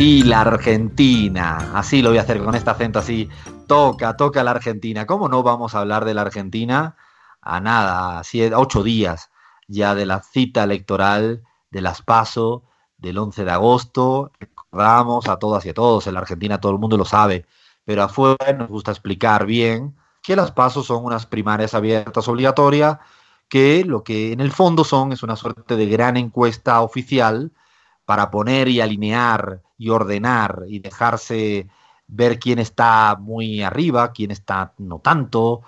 Y la Argentina, así lo voy a hacer con este acento así, toca, toca la Argentina. ¿Cómo no vamos a hablar de la Argentina? A nada, a ocho días ya de la cita electoral de las PASO del 11 de agosto. Recordamos a todas y a todos, en la Argentina todo el mundo lo sabe, pero afuera nos gusta explicar bien que las PASO son unas primarias abiertas obligatorias, que lo que en el fondo son es una suerte de gran encuesta oficial para poner y alinear y ordenar y dejarse ver quién está muy arriba, quién está no tanto.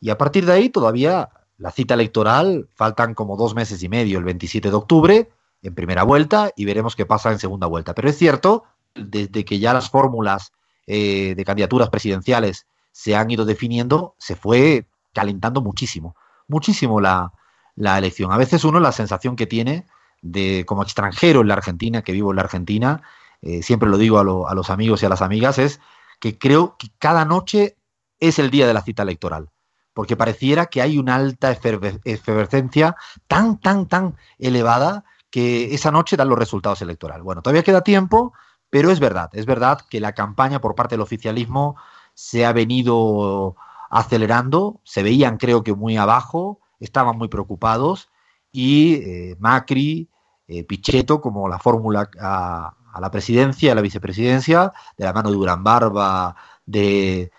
Y a partir de ahí todavía la cita electoral faltan como dos meses y medio, el 27 de octubre en primera vuelta y veremos qué pasa en segunda vuelta. Pero es cierto, desde que ya las fórmulas eh, de candidaturas presidenciales se han ido definiendo, se fue calentando muchísimo, muchísimo la, la elección. A veces uno la sensación que tiene de como extranjero en la Argentina, que vivo en la Argentina, eh, siempre lo digo a, los amigos y a las amigas, es que creo que cada noche es el día de la cita electoral, porque pareciera que hay una alta efervescencia tan, tan, tan elevada que esa noche dan los resultados electorales. Bueno, todavía queda tiempo, pero es verdad, es verdad que la campaña por parte del oficialismo se ha venido acelerando, se veían creo que muy abajo, estaban muy preocupados y eh, Macri, eh, Pichetto como la fórmula a, la presidencia, a la vicepresidencia, de la mano de Durán Barba, de,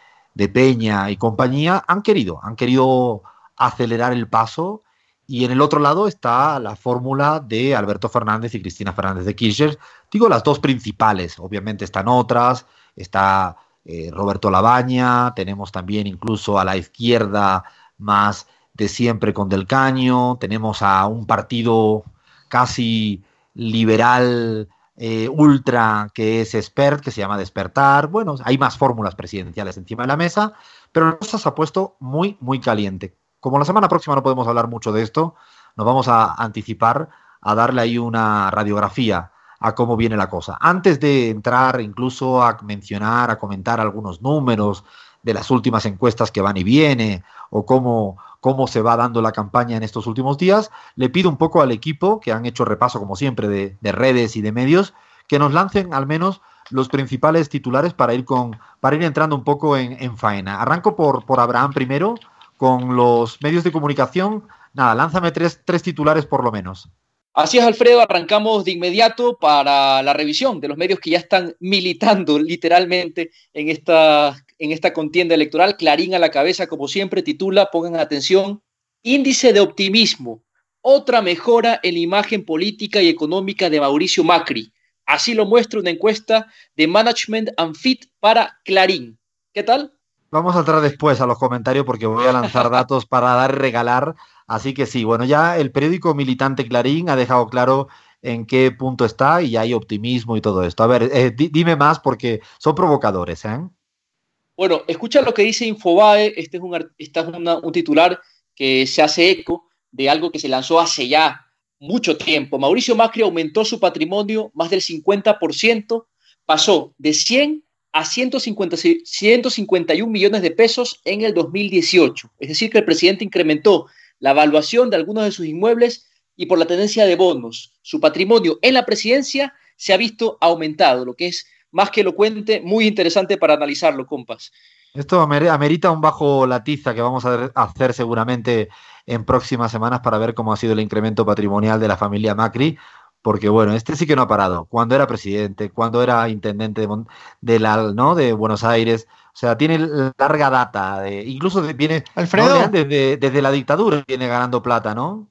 Peña y compañía, han querido, han querido acelerar el paso. Y en el otro lado está la fórmula de Alberto Fernández y Cristina Fernández de Kirchner. Digo las dos principales, obviamente están otras, está eh, Roberto Labaña, tenemos también incluso a la izquierda más siempre con Del Caño, tenemos a un partido casi liberal eh, ultra que es expert, que se llama Despertar. Bueno, hay más fórmulas presidenciales encima de la mesa, pero la cosa se ha puesto muy, muy caliente. Como la semana próxima no podemos hablar mucho de esto, nos vamos a anticipar a darle ahí una radiografía a cómo viene la cosa. Antes de entrar incluso a mencionar, a comentar algunos números de las últimas encuestas que van y viene, o cómo, cómo se va dando la campaña en estos últimos días. Le pido un poco al equipo, que han hecho repaso como siempre de, redes y de medios, que nos lancen al menos los principales titulares para ir, con, para ir entrando un poco en, faena. Arranco por, por Abraham primero, con los medios de comunicación. Nada, lánzame tres, tres titulares por lo menos. Así es, Alfredo, arrancamos de inmediato para la revisión de los medios que ya están militando literalmente en esta en esta contienda electoral. Clarín a la cabeza, como siempre, titula, pongan atención, índice de optimismo, otra mejora en la imagen política y económica de Mauricio Macri. Así lo muestra una encuesta de Management and Fit para Clarín. ¿Qué tal? Vamos a entrar después a los comentarios porque voy a lanzar datos para dar y regalar. Así que sí, bueno, ya el periódico militante Clarín ha dejado claro en qué punto está y hay optimismo y todo esto. A ver, eh, dime más porque son provocadores, ¿eh? Bueno, escucha lo que dice Infobae, este es, un, este un titular que se hace eco de algo que se lanzó hace ya mucho tiempo. Mauricio Macri aumentó su patrimonio más del 50%, pasó de 100 a 150, 151 millones de pesos en el 2018. Es decir, que el presidente incrementó la evaluación de algunos de sus inmuebles y por la tendencia de bonos, su patrimonio en la presidencia se ha visto aumentado, lo que es más que elocuente, muy interesante para analizarlo, compas. Esto amerita un bajo latiza que vamos a hacer seguramente en próximas semanas para ver cómo ha sido el incremento patrimonial de la familia Macri, porque bueno, este sí que no ha parado. Cuando era presidente, cuando era intendente de, la, ¿no? de Buenos Aires, o sea, tiene larga data, de, incluso viene Alfredo. Desde, desde, la dictadura viene ganando plata, ¿no?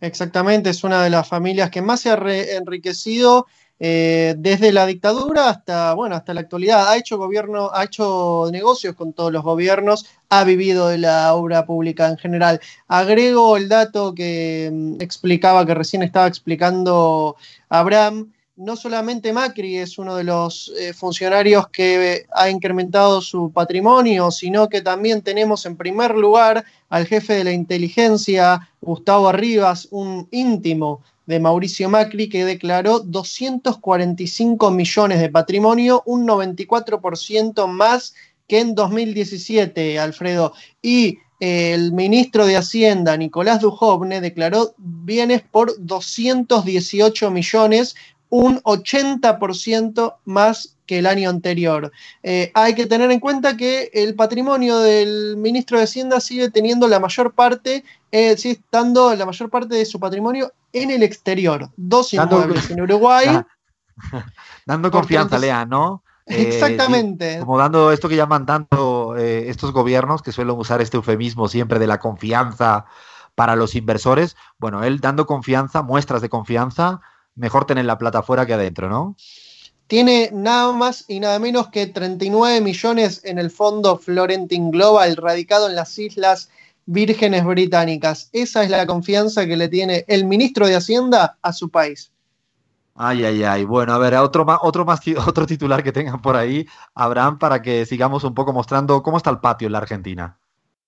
Exactamente, es una de las familias que más se ha enriquecido eh, desde la dictadura hasta, bueno, hasta la actualidad. Ha hecho gobierno, ha hecho negocios con todos los gobiernos, ha vivido de la obra pública en general. Agrego el dato que mm, explicaba, que recién estaba explicando Abraham, no solamente Macri es uno de los eh, funcionarios que ha incrementado su patrimonio, sino que también tenemos en primer lugar al jefe de la inteligencia, Gustavo Arribas, un íntimo de Mauricio Macri, que declaró 245 millones de patrimonio, un 94% más que en 2017, Alfredo. Y eh, el ministro de Hacienda, Nicolás Dujovne, declaró bienes por 218 millones, un 80% más que el año anterior. Eh, hay que tener en cuenta que el patrimonio del ministro de Hacienda sigue teniendo la mayor parte, eh, sigue estando la mayor parte de su patrimonio en el exterior. Dos inmuebles en Uruguay. Dando confianza, Lea, ¿no? Eh, Exactamente. como dando esto que llaman tanto estos gobiernos que suelen usar este eufemismo siempre de la confianza para los inversores. Bueno, él dando confianza, muestras de confianza mejor tener la plata fuera que adentro, ¿no? Tiene nada más y nada menos que 39 millones en el fondo Florentin Global, radicado en las Islas Vírgenes Británicas. Esa es la confianza que le tiene el ministro de Hacienda a su país. Ay, ay, ay. Bueno, a ver, otro más, otro más, otro titular que tengan por ahí, Abraham, para que sigamos un poco mostrando cómo está el patio en la Argentina.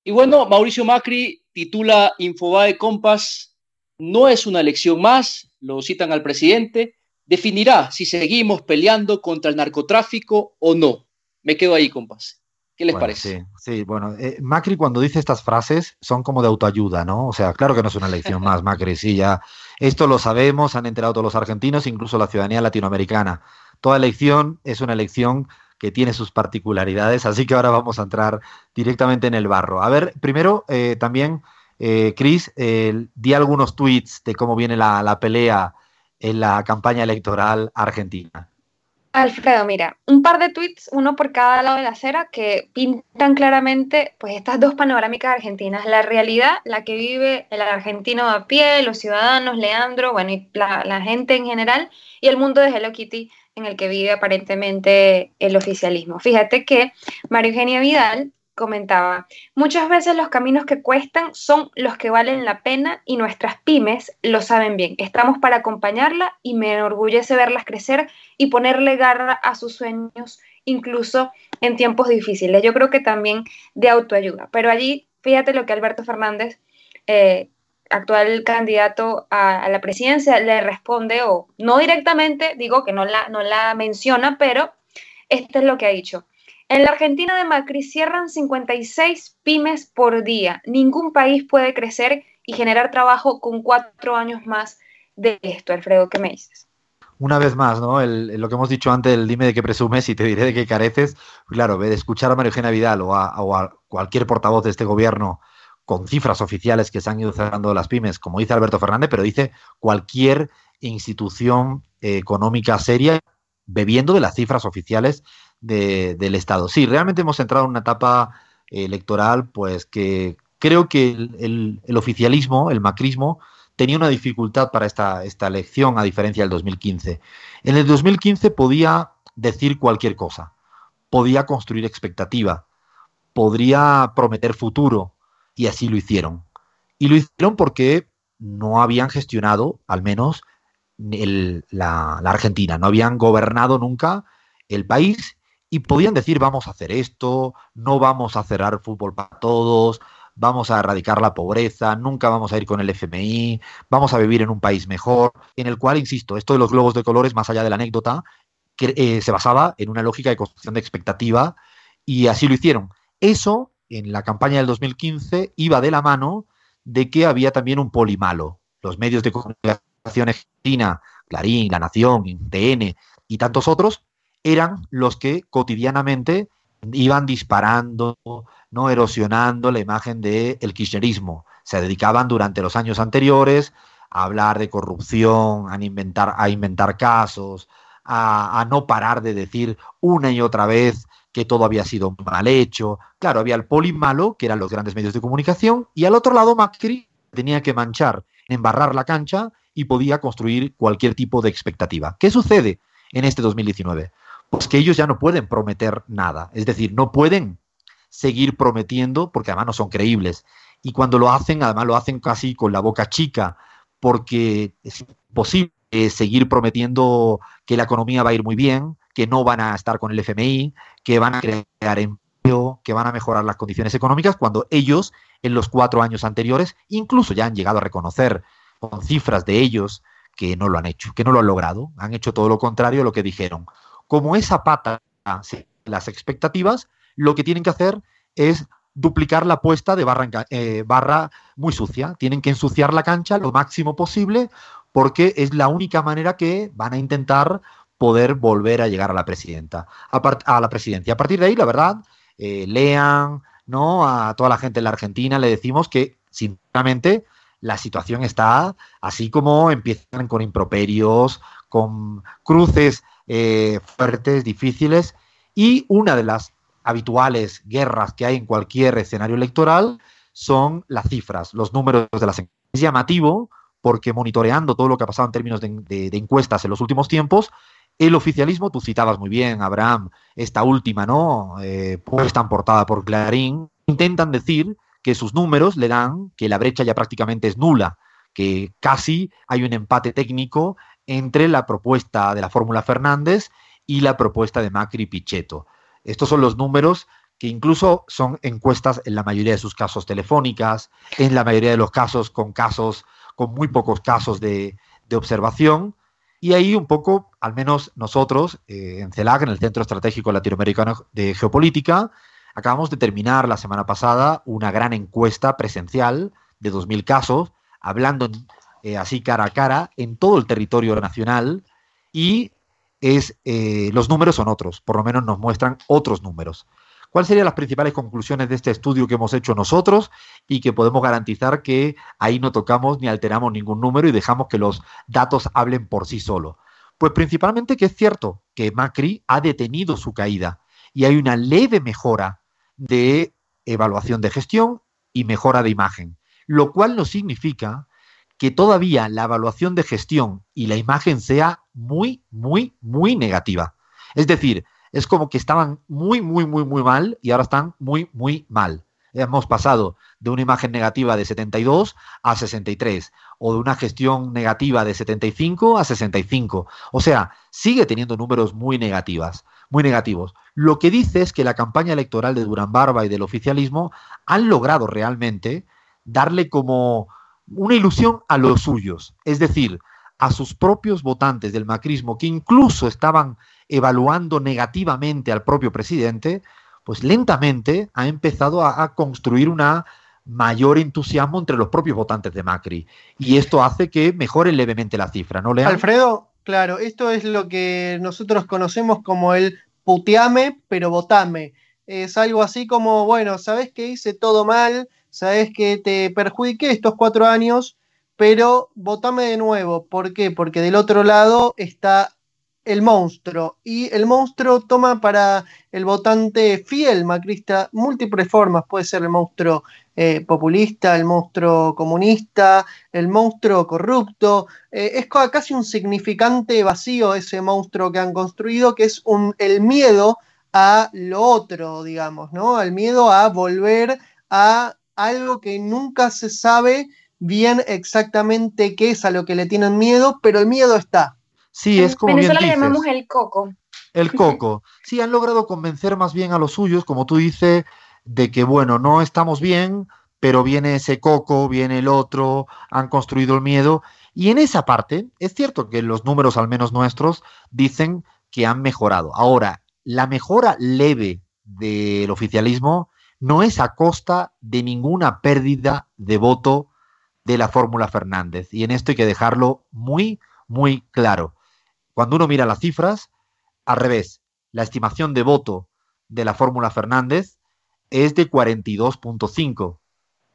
Y bueno, Mauricio Macri titula Infobae Compass, no es una elección más, lo citan al presidente, definirá si seguimos peleando contra el narcotráfico o no. Me quedo ahí, compas. ¿Qué les parece? Sí, bueno, eh, Macri cuando dice estas frases son como de autoayuda, ¿no? O sea, claro que no es una elección más, Macri, sí, ya. Esto lo sabemos, han enterado todos los argentinos, incluso la ciudadanía latinoamericana. Toda elección es una elección que tiene sus particularidades, así que ahora vamos a entrar directamente en el barro. A ver, primero, eh, también, eh, Cris, di algunos tweets de cómo viene la, la pelea en la campaña electoral argentina? Alfredo, mira, un par de tweets, uno por cada lado de la acera, que pintan claramente pues estas dos panorámicas argentinas. La realidad, la que vive el argentino a pie, los ciudadanos, Leandro, bueno, y la, la gente en general, y el mundo de Hello Kitty en el que vive aparentemente el oficialismo. Fíjate que María Eugenia Vidal comentaba, muchas veces los caminos que cuestan son los que valen la pena y nuestras pymes lo saben bien. Estamos para acompañarla y me enorgullece verlas crecer y ponerle garra a sus sueños, incluso en tiempos difíciles. Yo creo que también de autoayuda. Pero allí, fíjate lo que Alberto Fernández, eh, actual candidato a, la presidencia, le responde, o no directamente, digo que no la, no la menciona, pero esto es lo que ha dicho. En la Argentina de Macri cierran 56 pymes por día. Ningún país puede crecer y generar trabajo con cuatro años más de esto. Alfredo, ¿qué me dices? Una vez más, ¿no? lo que hemos dicho antes, el dime de qué presumes y te diré de qué careces. Claro, de escuchar a María Eugenia Vidal o a, cualquier portavoz de este gobierno con cifras oficiales que se han ido cerrando las pymes, como dice Alberto Fernández, pero dice cualquier institución económica seria bebiendo de las cifras oficiales del Estado. Sí, realmente hemos entrado en una etapa electoral, pues que creo que el, oficialismo, el macrismo, tenía una dificultad para esta, esta elección, a diferencia del 2015. En el 2015 podía decir cualquier cosa, podía construir expectativa, podría prometer futuro, y así lo hicieron. Y lo hicieron porque no habían gestionado, al menos, la Argentina, no habían gobernado nunca el país y podían decir vamos a hacer esto, no vamos a cerrar fútbol para todos, vamos a erradicar la pobreza, nunca vamos a ir con el FMI, vamos a vivir en un país mejor, en el cual, insisto, esto de los globos de colores, más allá de la anécdota, que, eh, se basaba en una lógica de construcción de expectativa y así lo hicieron. Eso, en la campaña del 2015, iba de la mano de que había también un polimalo. Los medios de comunicación argentina, Clarín, La Nación, TN y tantos otros, eran los que cotidianamente iban disparando, no erosionando la imagen del el kirchnerismo. Se dedicaban durante los años anteriores a hablar de corrupción, a inventar, a inventar casos, a, a, no parar de decir una y otra vez que todo había sido mal hecho. Claro, había el poli malo, que eran los grandes medios de comunicación, y al otro lado Macri tenía que manchar, embarrar la cancha y podía construir cualquier tipo de expectativa. ¿Qué sucede en este 2019? Pues que ellos ya no pueden prometer nada. Es decir, no pueden seguir prometiendo, porque además no son creíbles. Y cuando lo hacen, además lo hacen casi con la boca chica, porque es imposible seguir prometiendo que la economía va a ir muy bien, que no van a estar con el FMI, que van a crear empleo, que van a mejorar las condiciones económicas, cuando ellos en los cuatro años anteriores incluso ya han llegado a reconocer con cifras de ellos que no lo han hecho, que no lo han logrado, han hecho todo lo contrario a lo que dijeron. Como esa pata las expectativas, lo que tienen que hacer es duplicar la apuesta de barra, eh, barra muy sucia. Tienen que ensuciar la cancha lo máximo posible porque es la única manera que van a intentar poder volver a llegar a la presidenta, a, la presidencia. A partir de ahí, la verdad, eh, lean, ¿no? A toda la gente en la Argentina le decimos que, sinceramente, la situación está así como empiezan con improperios, con cruces eh, fuertes, difíciles, y una de las habituales guerras que hay en cualquier escenario electoral son las cifras, los números de las encuestas. Es llamativo porque monitoreando todo lo que ha pasado en términos de, encuestas en los últimos tiempos, el oficialismo, tú citabas muy bien, Abraham, esta última, ¿no? Eh, puesta en portada por Clarín, intentan decir que sus números le dan que la brecha ya prácticamente es nula, que casi hay un empate técnico entre la propuesta de la fórmula Fernández y la propuesta de Macri Pichetto. Estos son los números que incluso son encuestas en la mayoría de sus casos telefónicas, en la mayoría de los casos con casos, con muy pocos casos de, observación. Y ahí un poco, al menos nosotros, eh, en CELAC, en el Centro Estratégico Latinoamericano de Geopolítica, acabamos de terminar la semana pasada una gran encuesta presencial de 2.000 casos, hablando eh, así cara a cara en todo el territorio nacional y es eh, los números son otros, por lo menos nos muestran otros números. ¿Cuáles serían las principales conclusiones de este estudio que hemos hecho nosotros y que podemos garantizar que ahí no tocamos ni alteramos ningún número y dejamos que los datos hablen por sí solo? Pues principalmente que es cierto que Macri ha detenido su caída y hay una leve mejora de evaluación de gestión y mejora de imagen, lo cual no significa que todavía la evaluación de gestión y la imagen sea muy, muy, muy negativa. Es decir, es como que estaban muy, muy, muy, muy mal y ahora están muy, muy mal. Hemos pasado de una imagen negativa de 72 a 63 o de una gestión negativa de 75 a 65. O sea, sigue teniendo números muy negativas, muy negativos. Lo que dice es que la campaña electoral de Durán Barba y del oficialismo han logrado realmente darle como una ilusión a los suyos, es decir, a sus propios votantes del macrismo, que incluso estaban evaluando negativamente al propio presidente, pues lentamente ha empezado a, construir una mayor entusiasmo entre los propios votantes de Macri. Y esto hace que mejore levemente la cifra, ¿no? Alfredo, claro, esto es lo que nosotros conocemos como el puteame, pero votame. Es algo así como, bueno, ¿sabes que hice todo mal? Sabes que te perjudiqué estos cuatro años, pero votame de nuevo. ¿Por qué? Porque del otro lado está el monstruo. Y el monstruo toma para el votante fiel macrista múltiples formas. Puede ser el monstruo eh, populista, el monstruo comunista, el monstruo corrupto. Eh, es casi un significante vacío ese monstruo que han construido, que es un, el miedo a lo otro, digamos, ¿no? El miedo a volver a algo que nunca se sabe bien exactamente qué es a lo que le tienen miedo, pero el miedo está. Sí, es como. En Venezuela le llamamos el coco. El coco. Sí, han logrado convencer más bien a los suyos, como tú dices, de que, bueno, no estamos bien, pero viene ese coco, viene el otro, han construido el miedo. Y en esa parte, es cierto que los números, al menos nuestros, dicen que han mejorado. Ahora, la mejora leve del oficialismo no es a costa de ninguna pérdida de voto de la fórmula Fernández. Y en esto hay que dejarlo muy, muy claro. Cuando uno mira las cifras, al revés, la estimación de voto de la fórmula Fernández es de 42.5.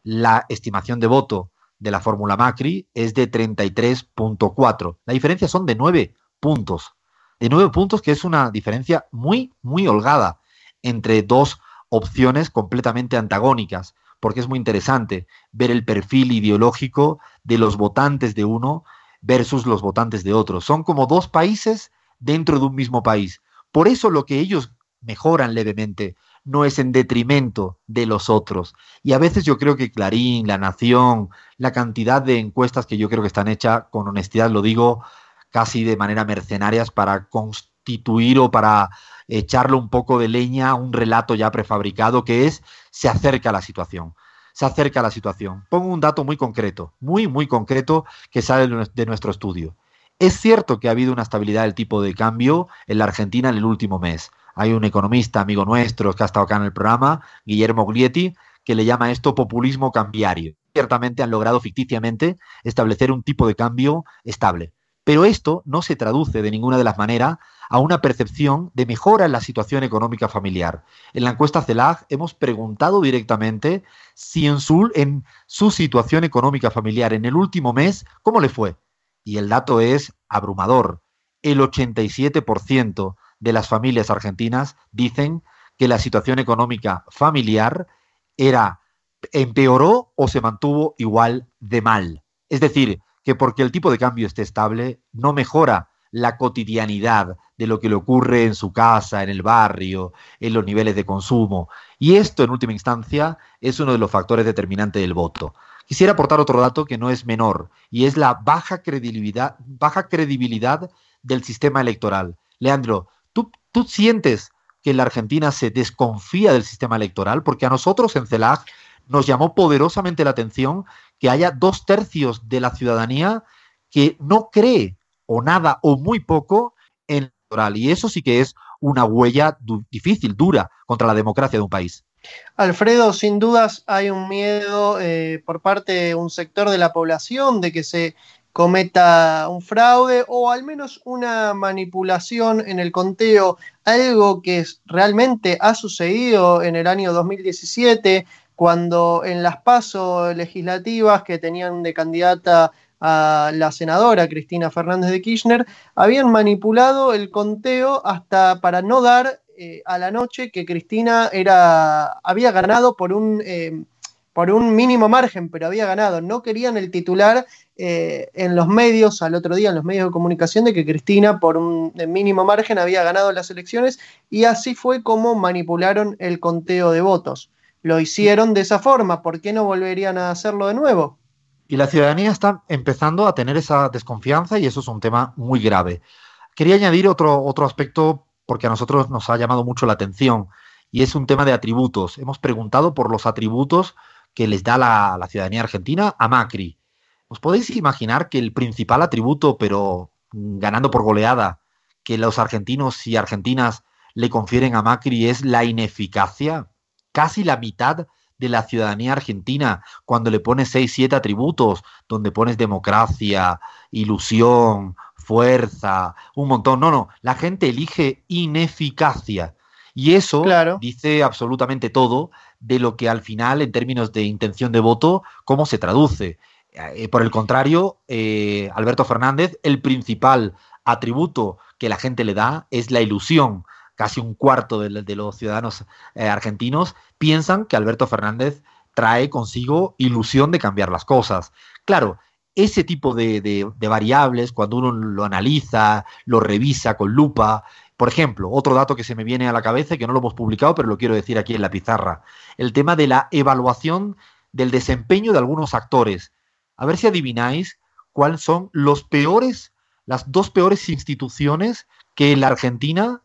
La estimación de voto de la fórmula Macri es de 33.4. La diferencia son de 9 puntos. De 9 puntos, que es una diferencia muy, muy holgada entre dos opciones completamente antagónicas, porque es muy interesante ver el perfil ideológico de los votantes de uno versus los votantes de otro. Son como dos países dentro de un mismo país. Por eso lo que ellos mejoran levemente no es en detrimento de los otros. Y a veces yo creo que Clarín, La Nación, la cantidad de encuestas que yo creo que están hechas, con honestidad lo digo, casi de manera mercenarias para constituir o para echarle un poco de leña a un relato ya prefabricado que es se acerca a la situación. Se acerca a la situación. Pongo un dato muy concreto, muy, muy concreto que sale de nuestro estudio. Es cierto que ha habido una estabilidad del tipo de cambio en la Argentina en el último mes. Hay un economista amigo nuestro que ha estado acá en el programa, Guillermo Glietti, que le llama esto populismo cambiario. Ciertamente han logrado ficticiamente establecer un tipo de cambio estable. Pero esto no se traduce de ninguna de las maneras a una percepción de mejora en la situación económica familiar. En la encuesta CELAG hemos preguntado directamente si en su, en su situación económica familiar en el último mes, ¿cómo le fue? Y el dato es abrumador. El 87% de las familias argentinas dicen que la situación económica familiar era empeoró o se mantuvo igual de mal. Es decir, que porque el tipo de cambio esté estable, no mejora la cotidianidad de lo que le ocurre en su casa, en el barrio, en los niveles de consumo. Y esto, en última instancia, es uno de los factores determinantes del voto. Quisiera aportar otro dato que no es menor, y es la baja credibilidad, baja credibilidad del sistema electoral. Leandro, ¿Tú sientes que la Argentina se desconfía del sistema electoral? Porque a nosotros en CELAC nos llamó poderosamente la atención que haya dos tercios de la ciudadanía que no cree o nada o muy poco en el electoral. Y eso sí que es una huella difícil, dura contra la democracia de un país. Alfredo, sin dudas hay un miedo eh, por parte de un sector de la población de que se cometa un fraude o al menos una manipulación en el conteo, algo que realmente ha sucedido en el año 2017, cuando en las pasos legislativas que tenían de candidata a la senadora Cristina Fernández de Kirchner, habían manipulado el conteo hasta para no dar eh, a la noche que Cristina era, había ganado por un... Eh, por un mínimo margen, pero había ganado. No querían el titular eh, en los medios, al otro día en los medios de comunicación, de que Cristina por un mínimo margen había ganado las elecciones y así fue como manipularon el conteo de votos. Lo hicieron de esa forma, ¿por qué no volverían a hacerlo de nuevo? Y la ciudadanía está empezando a tener esa desconfianza y eso es un tema muy grave. Quería añadir otro, otro aspecto porque a nosotros nos ha llamado mucho la atención y es un tema de atributos. Hemos preguntado por los atributos que les da la, ciudadanía argentina a Macri. ¿Os podéis imaginar que el principal atributo, pero ganando por goleada, que los argentinos y argentinas le confieren a Macri es la ineficacia? Casi la mitad de la ciudadanía argentina, cuando le pones seis, siete atributos, donde pones democracia, ilusión, fuerza, un montón. No, no, la gente elige ineficacia. Y eso dice absolutamente todo de lo que al final, en términos de intención de voto, cómo se traduce. Eh, por el contrario, eh, Alberto Fernández, el principal atributo que la gente le da es la ilusión. Casi un cuarto de, los ciudadanos eh, argentinos piensan que Alberto Fernández trae consigo ilusión de cambiar las cosas. Claro, ese tipo de, variables, cuando uno lo analiza, lo revisa con lupa, por ejemplo, otro dato que se me viene a la cabeza que no lo hemos publicado, pero lo quiero decir aquí en la pizarra, el tema de la evaluación del desempeño de algunos actores. A ver si adivináis cuáles son los peores, las dos peores instituciones que en la Argentina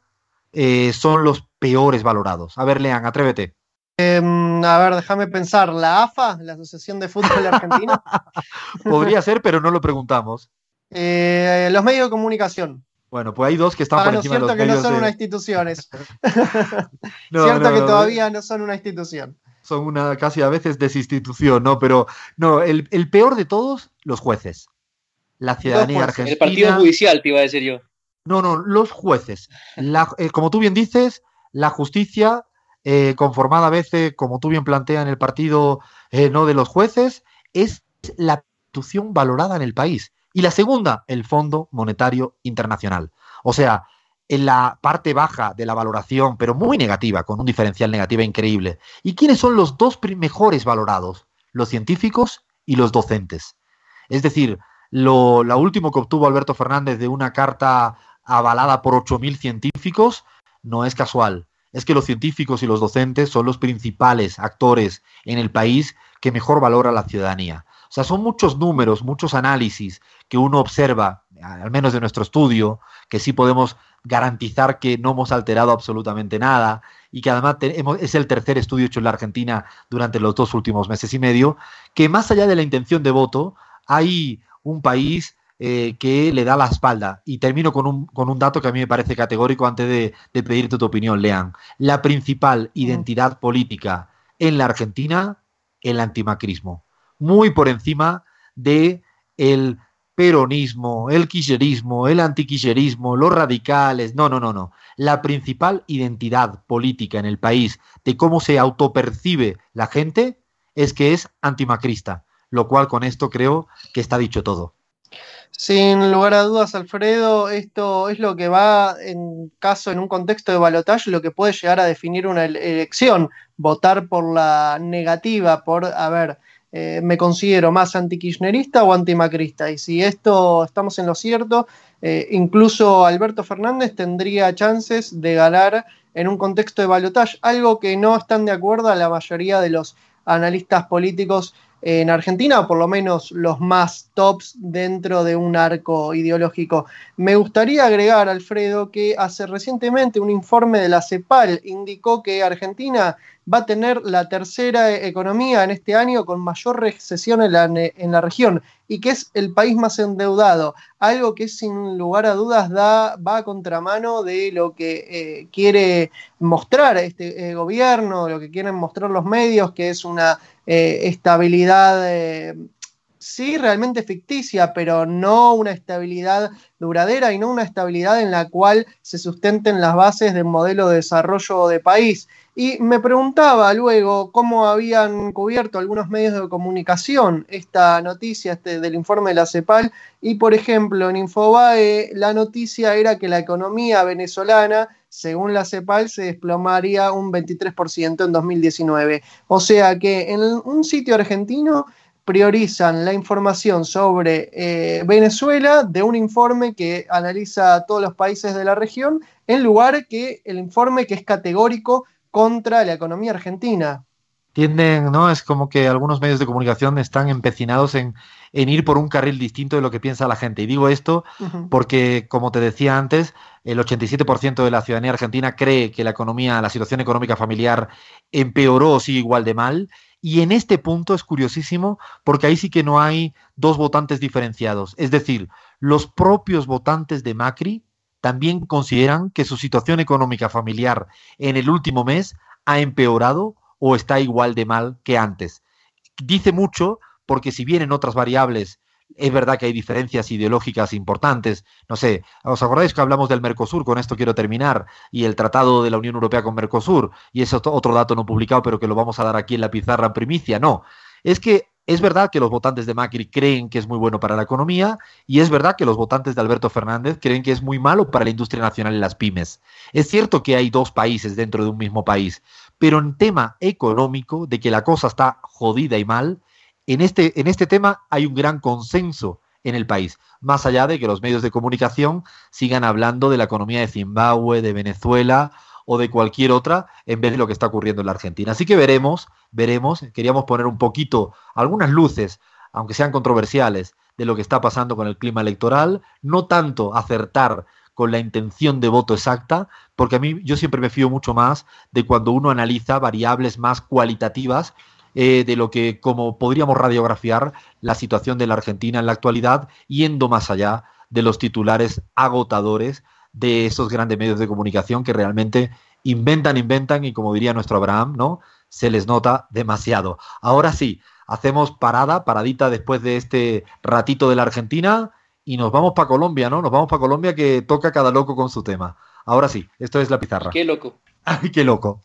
eh, son los peores valorados. A ver, Lean, atrévete. Em, a ver, déjame pensar. ¿La AFA, la Asociación de Fútbol Argentina? Podría ser, pero no lo preguntamos. Eh, los medios de comunicación. Bueno, pues hay dos que están ah, por encima de los que no son unas instituciones. cierto que todavía no son una institución. Son una casi a veces desinstitución, ¿no? Pero no, el, peor de todos, los jueces. La ciudadanía argentina. El partido judicial, te iba a decir yo. No, no, los jueces. Eh, como tú bien dices, la justicia, eh, conformada a veces, como tú bien planteas en el partido eh, no de los jueces, es la institución valorada en el país. Y la segunda, el Fondo Monetario Internacional. O sea, en la parte baja de la valoración, pero muy negativa, con un diferencial negativo increíble. ¿Y quiénes son los dos mejores valorados? Los científicos y los docentes. Es decir, lo, último que obtuvo Alberto Fernández de una carta avalada por 8.000 científicos no es casual. es que los científicos y los docentes son los principales actores en el país que mejor valora la ciudadanía. O sea, son muchos números, muchos análisis que uno observa, al menos de nuestro estudio, que sí podemos garantizar que no hemos alterado absolutamente nada y que además es el tercer estudio hecho en la Argentina durante los dos últimos meses y medio, que más allá de la intención de voto, hay un país eh, que le da la espalda. Y termino con un, con un, dato que a mí me parece categórico antes de, de pedirte tu opinión, Lean. La principal identidad política en la Argentina, el antimacrismo. Muy por encima de el peronismo, el kirchnerismo, el antiquillerismo, los radicales. No, no, no, no. La principal identidad política en el país de cómo se autopercibe la gente es que es antimacrista, lo cual con esto creo que está dicho todo. Sin lugar a dudas, Alfredo, esto es lo que va, en caso, en un contexto de balotaje, lo que puede llegar a definir una elección. Votar por la negativa, por, a ver, eh, me considero más antikirchnerista o antimacrista. Y si esto estamos en lo cierto, eh, incluso Alberto Fernández tendría chances de ganar en un contexto de balotaje, algo que no están de acuerdo a la mayoría de los analistas políticos en Argentina, por lo menos los más tops dentro de un arco ideológico. Me gustaría agregar, Alfredo, que hace recientemente un informe de la CEPAL indicó que Argentina va a tener la tercera economía en este año con mayor recesión en la, en la región y que es el país más endeudado, algo que sin lugar a dudas da, va a contramano de lo que eh, quiere mostrar este eh, gobierno, lo que quieren mostrar los medios, que es una eh, estabilidad, sí, realmente ficticia, pero no una estabilidad duradera y no una estabilidad en la cual se sustenten las bases del modelo de desarrollo de país. Y me preguntaba luego cómo habían cubierto algunos medios de comunicación esta noticia este, del informe de la CEPAL. Y por ejemplo, en Infobae la noticia era que la economía venezolana, según la CEPAL, se desplomaría un 23% en 2019. O sea que en un sitio argentino priorizan la información sobre eh, Venezuela de un informe que analiza a todos los países de la región, en lugar que el informe que es categórico contra la economía argentina. Tienden, ¿no? Es como que algunos medios de comunicación están empecinados en, ir por un carril distinto de lo que piensa la gente. Y digo esto porque, como te decía antes, el 87% de la ciudadanía argentina cree que la economía, la situación económica familiar empeoró o sigue igual de mal. Y en este punto es curiosísimo porque ahí sí que no hay dos votantes diferenciados. Es decir, los propios votantes de Macri también consideran que su situación económica familiar en el último mes ha empeorado o está igual de mal que antes. Dice mucho porque si bien en otras variables es verdad que hay diferencias ideológicas importantes. No sé, ¿os acordáis que hablamos del Mercosur? Con esto quiero terminar. Y el tratado de la Unión Europea con Mercosur. Y es otro dato no publicado, pero que lo vamos a dar aquí en la pizarra en primicia. No, es que es verdad que los votantes de Macri creen que es muy bueno para la economía y es verdad que los votantes de Alberto Fernández creen que es muy malo para la industria nacional y las pymes. Es cierto que hay dos países dentro de un mismo país, pero en tema económico, de que la cosa está jodida y mal, en este, en este tema hay un gran consenso en el país, más allá de que los medios de comunicación sigan hablando de la economía de Zimbabue, de Venezuela o de cualquier otra en vez de lo que está ocurriendo en la Argentina. Así que veremos, veremos, queríamos poner un poquito, algunas luces, aunque sean controversiales, de lo que está pasando con el clima electoral, no tanto acertar con la intención de voto exacta, porque a mí yo siempre me fío mucho más de cuando uno analiza variables más cualitativas eh, de lo que como podríamos radiografiar la situación de la Argentina en la actualidad, yendo más allá de los titulares agotadores de esos grandes medios de comunicación que realmente inventan, inventan y como diría nuestro Abraham, ¿no? Se les nota demasiado. Ahora sí, hacemos parada, paradita después de este ratito de la Argentina y nos vamos para Colombia, ¿no? Nos vamos para Colombia que toca cada loco con su tema. Ahora sí, esto es la pizarra. Qué loco. Ay, qué loco.